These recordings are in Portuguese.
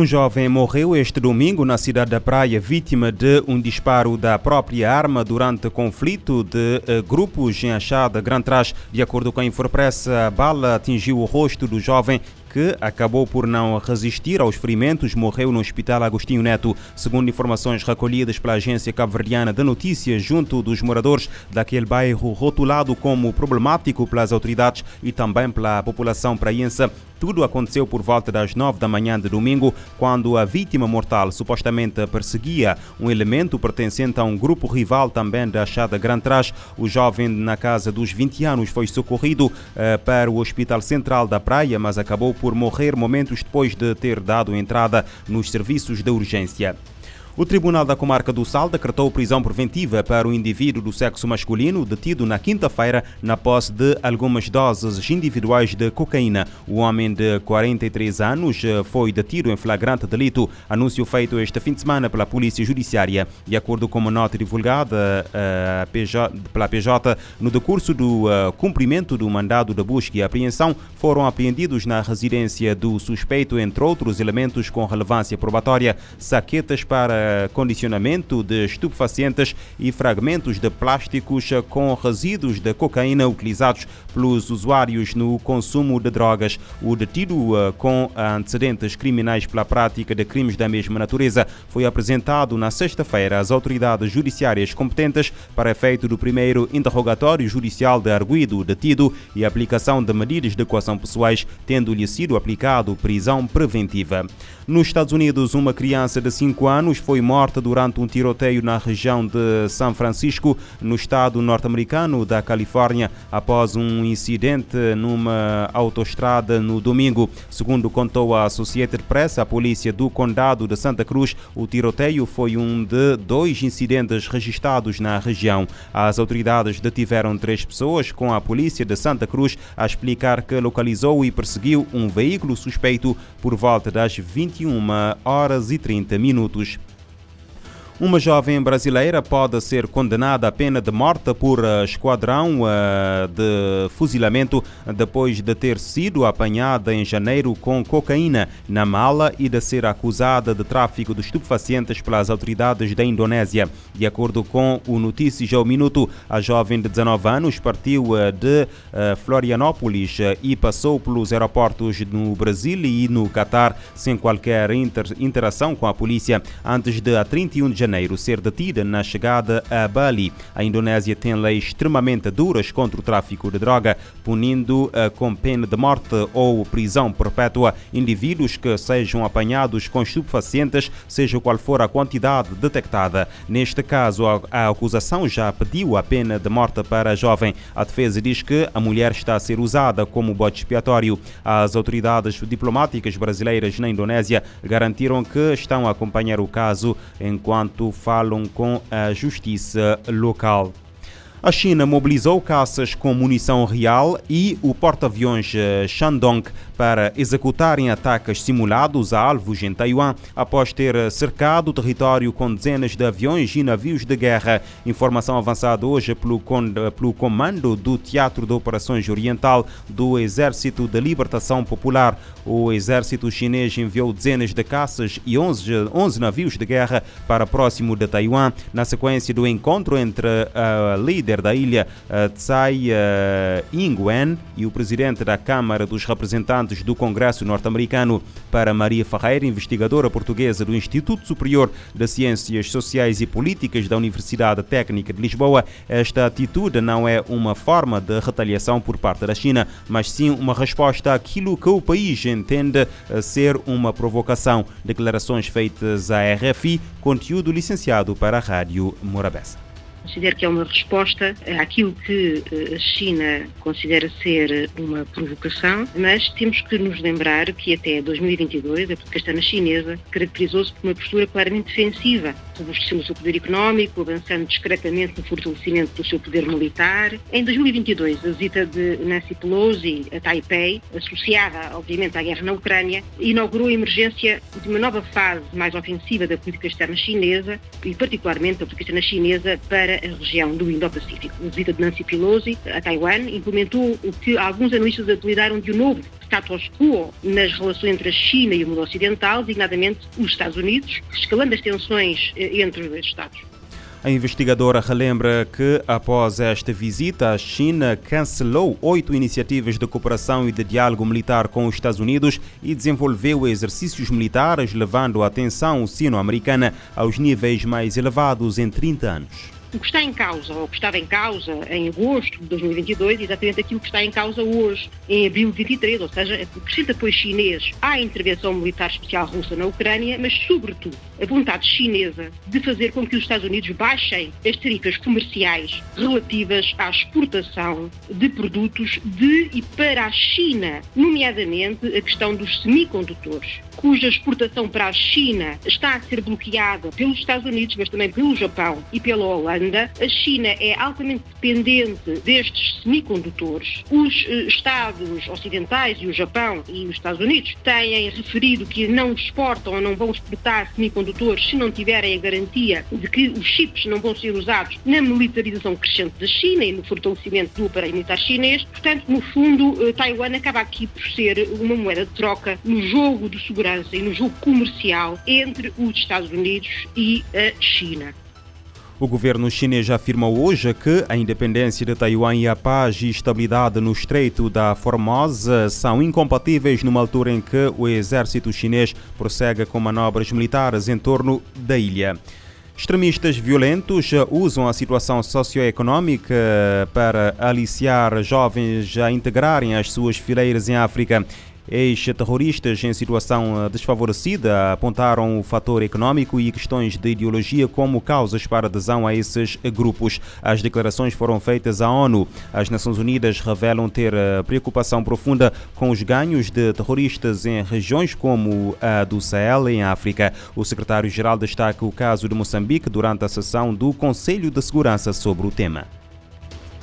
Um jovem morreu este domingo na cidade da Praia, vítima de um disparo da própria arma durante conflito de uh, grupos em Achada, Gran Trás. De acordo com a Infopress, a bala atingiu o rosto do jovem que acabou por não resistir aos ferimentos, morreu no Hospital Agostinho Neto. Segundo informações recolhidas pela agência cabo-verdiana de notícias, junto dos moradores daquele bairro rotulado como problemático pelas autoridades e também pela população praiense, tudo aconteceu por volta das nove da manhã de domingo, quando a vítima mortal supostamente perseguia um elemento pertencente a um grupo rival também da Achada Gran Trás. O jovem, na casa dos 20 anos, foi socorrido eh, para o Hospital Central da Praia, mas acabou por morrer momentos depois de ter dado entrada nos serviços de urgência. O Tribunal da Comarca do Sal decretou prisão preventiva para o indivíduo do sexo masculino detido na quinta-feira na posse de algumas doses individuais de cocaína. O homem de 43 anos eh, foi detido em flagrante delito, anúncio feito este fim de semana pela Polícia Judiciária. De acordo com uma nota divulgada uh, pela PJ, no decurso do uh, cumprimento do mandado de busca e apreensão, foram apreendidos na residência do suspeito, entre outros elementos com relevância probatória, saquetas para condicionamento de estupefacientes e fragmentos de plásticos com resíduos de cocaína utilizados pelos usuários no consumo de drogas. O detido eh, com antecedentes criminais pela prática de crimes da mesma natureza foi apresentado na sexta-feira às autoridades judiciárias competentes para efeito do primeiro interrogatório judicial de arguido detido e aplicação de medidas de coação pessoais, tendo-lhe sido aplicado prisão preventiva. Nos Estados Unidos, uma criança de 5 anos foi morta durante um tiroteio na região de São Francisco, no estado norte-americano da Califórnia, após um incidente numa autoestrada no domingo. Segundo contou a Associated Press, a polícia do condado de Santa Cruz, o tiroteio foi um de dois incidentes registrados na região. As autoridades detiveram três pessoas, com a polícia de Santa Cruz a explicar que localizou e perseguiu um veículo suspeito por volta das 20 21 horas e 30 minutos. Uma jovem brasileira pode ser condenada à pena de morte por uh, esquadrão uh, de fuzilamento depois de ter sido apanhada em janeiro com cocaína na mala e de ser acusada de tráfico de estupefacientes pelas autoridades da Indonésia. De acordo com o Notícias ao Minuto, a jovem de 19 anos partiu uh, de Florianópolis e passou pelos aeroportos no Brasil e no Catar sem qualquer inter interação com a polícia antes de, a 31 de janeiro, Janeiro ser detida na chegada a Bali. A Indonésia tem leis extremamente duras contra o tráfico de droga, punindo uh, com pena de morte ou prisão perpétua indivíduos que sejam apanhados com estupefacientes, seja qual for a quantidade detectada. Neste caso, a, acusação já pediu a pena de morte para a jovem. A defesa diz que a mulher está a ser usada como bote expiatório. As autoridades diplomáticas brasileiras na Indonésia garantiram que estão a acompanhar o caso enquanto falam com a justiça local. A China mobilizou caças com munição real e o porta-aviões eh, Shandong para executarem ataques simulados a alvos em Taiwan após ter eh, cercado o território com dezenas de aviões e navios de guerra. Informação avançada hoje pelo, eh, pelo Comando do Teatro de Operações Oriental do Exército de Libertação Popular. O exército chinês enviou dezenas de caças e 11, 11 navios de guerra para próximo de Taiwan, na sequência do encontro entre a líder líder da ilha, Tsai eh, Ing-wen, e o presidente da Câmara dos Representantes do Congresso norte-americano. Para Maria Ferreira, investigadora portuguesa do Instituto Superior de Ciências Sociais e Políticas da Universidade Técnica de Lisboa, esta atitude não é uma forma de retaliação por parte da China, mas sim uma resposta àquilo que o país entende eh, ser uma provocação. Declarações feitas à RFI, conteúdo licenciado para a Rádio Morabeza. Considero que é uma resposta àquilo que eh, a China considera ser uma provocação, mas temos que nos lembrar que até 2022 a externa chinesa caracterizou-se por uma postura claramente defensiva, robustecendo o seu poder económico, avançando discretamente no fortalecimento do seu poder militar. Em 2022, a visita de Nancy Pelosi a Taipei, associada obviamente à guerra na Ucrânia, inaugurou a emergência de uma nova fase mais ofensiva da política externa chinesa e particularmente da política externa chinesa para para a região do Indo-Pacífico. A visita de Nancy Pelosi a Taiwan implementou o que alguns analistas apelidaram de um novo status quo nas relações entre a China e o mundo ocidental, designadamente os Estados Unidos, escalando as tensões eh, entre os Estados. A investigadora relembra que, após esta visita, a China cancelou oito iniciativas de cooperação e de diálogo militar com os Estados Unidos e desenvolveu exercícios militares, levando a atenção sino-americana aos níveis mais elevados em 30 anos. O que está em causa, ou que estava em causa em agosto de 2022, é exatamente aquilo que está em causa hoje, em abril de 23, ou seja, o crescente apoio chinês à intervenção militar especial russa na Ucrânia, mas, sobretudo, a vontade chinesa de fazer com que os Estados Unidos baixem as tarifas comerciais relativas à exportação de produtos de e para a China, nomeadamente a questão dos semicondutores, cuja exportação para a China está a ser bloqueada pelos Estados Unidos, mas também pelo Japão e pela Holanda a China é altamente dependente destes semicondutores. Os eh, Estados ocidentais e o Japão e os Estados Unidos têm referido que não exportam ou não vão exportar semicondutores se não tiverem a garantia de que os chips não vão ser usados na militarização crescente da China e no fortalecimento do aparelho militar chinês. Portanto, no fundo, eh, Taiwan acaba aqui por ser uma moeda de troca no jogo de segurança e no jogo comercial entre os Estados Unidos e a China. O governo chinês afirma hoje que a independência de Taiwan e a paz e estabilidade no Estreito da Formosa são incompatíveis numa altura em que o exército chinês prossegue com manobras militares em torno da ilha. Extremistas violentos usam a situação socioeconómica para aliciar jovens a integrarem as suas fileiras em África. Ex-terroristas em situação eh, desfavorecida apontaram o fator econômico e questões de ideologia como causas para adesão a esses grupos. As declarações foram feitas à ONU. As Nações Unidas revelam ter eh, preocupação profunda com os ganhos de terroristas em regiões como a do Sahel, em África. O secretário-geral destaca o caso de Moçambique durante a sessão do Conselho de Segurança sobre o tema.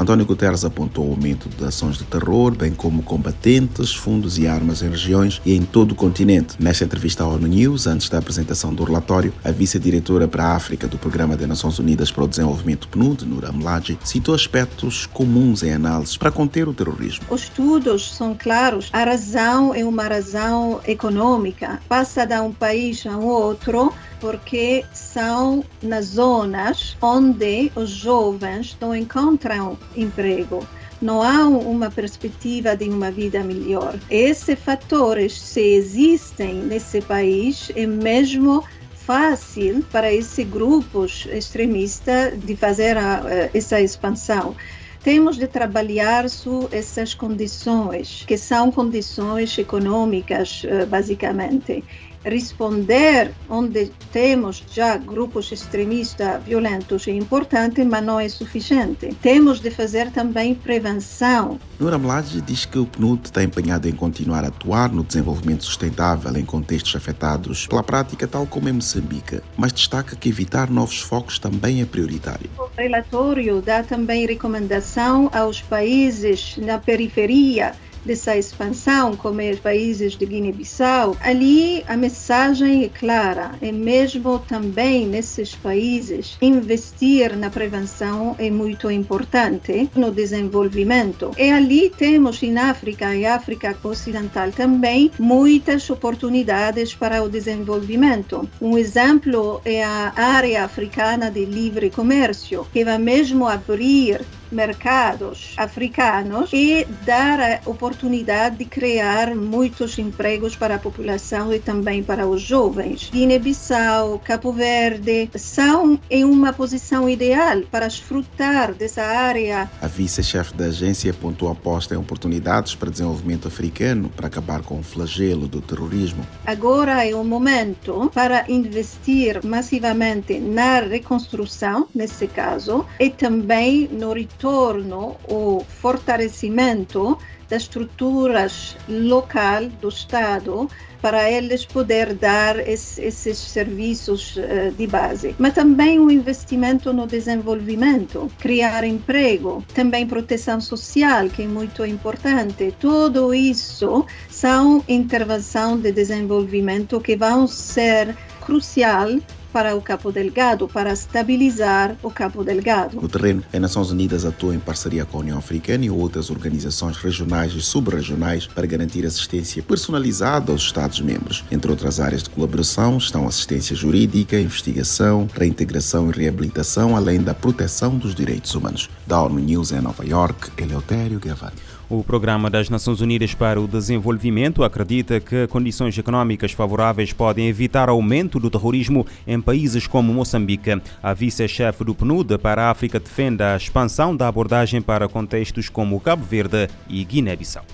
António Guterres apontou o aumento de ações de terror, bem como combatentes, fundos e armas em regiões e em todo o continente. Nesta entrevista à ONU News, antes da apresentação do relatório, a vice-diretora para a África do Programa das Nações Unidas para o Desenvolvimento PNUD, Nura Mladi, citou aspectos comuns em análises para conter o terrorismo. Os estudos são claros. A razão é uma razão econômica. Passa de um país a outro porque são nas zonas onde os jovens não encontram emprego não há uma perspectiva de uma vida melhor. Esses fatores, se existem nesse país, é mesmo fácil para esses grupos extremistas de fazer a, essa expansão. Temos de trabalhar sobre essas condições, que são condições econômicas, eh, basicamente responder onde temos já grupos extremistas violentos é importante, mas não é suficiente. Temos de fazer também prevenção. Nura Mlad diz que o PNUD está empenhado em continuar a atuar no desenvolvimento sustentável em contextos afetados pela prática, tal como em Moçambique, mas destaca que evitar novos focos também é prioritário. O relatório dá também recomendação aos países na periferia dessa expansão, como os países de Guiné-Bissau, ali a mensagem é clara, e mesmo também nesses países, investir na prevenção é muito importante no desenvolvimento. E ali temos em África e África Ocidental também muitas oportunidades para o desenvolvimento. Um exemplo é a área africana de livre comércio, que vai mesmo abrir mercados africanos e dar a oportunidade de criar muitos empregos para a população e também para os jovens. Guiné-Bissau, Cabo Verde são em uma posição ideal para desfrutar dessa área. A vice-chefe da agência apontou a aposta em oportunidades para desenvolvimento africano para acabar com o flagelo do terrorismo. Agora é o momento para investir massivamente na reconstrução, nesse caso, e também no retorno retorno o fortalecimento das estruturas local do Estado para eles poder dar esses serviços uh, de base, mas também o investimento no desenvolvimento, criar emprego, também proteção social, que é muito importante. Tudo isso são intervenções de desenvolvimento que vão ser crucial para o Cabo Delgado, para estabilizar o Cabo Delgado. No terreno, as Nações Unidas atuam em parceria com a União Africana e outras organizações regionais e subregionais para garantir assistência personalizada aos Estados-membros. Entre outras áreas de colaboração estão assistência jurídica, investigação, reintegração e reabilitação, além da proteção dos direitos humanos. Da ONU News em Nova York, Eleutério Gavan. O Programa das Nações Unidas para o Desenvolvimento acredita que condições econômicas favoráveis podem evitar aumento do terrorismo em países como Moçambique. A vice-chefe do PNUD para a África defende a expansão da abordagem para contextos como Cabo Verde e Guiné-Bissau.